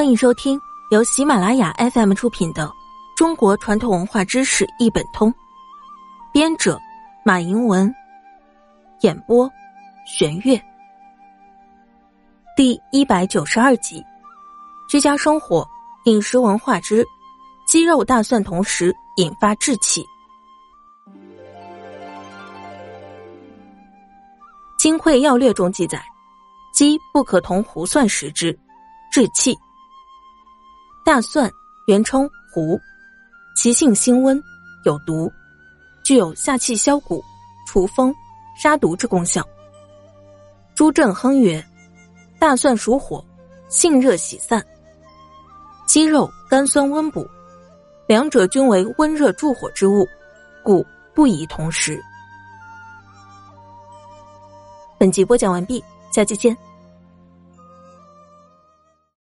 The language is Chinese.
欢迎收听由喜马拉雅 FM 出品的《中国传统文化知识一本通》，编者马迎文，演播玄月。第一百九十二集：居家生活饮食文化之鸡肉大蒜同时引发滞气。《金匮要略》中记载，鸡不可同胡蒜食之，滞气。大蒜原称胡，其性辛温，有毒，具有下气消谷、除风、杀毒之功效。朱正亨曰：“大蒜属火，性热喜散。鸡肉甘酸温补，两者均为温热助火之物，故不宜同食。”本集播讲完毕，下期见。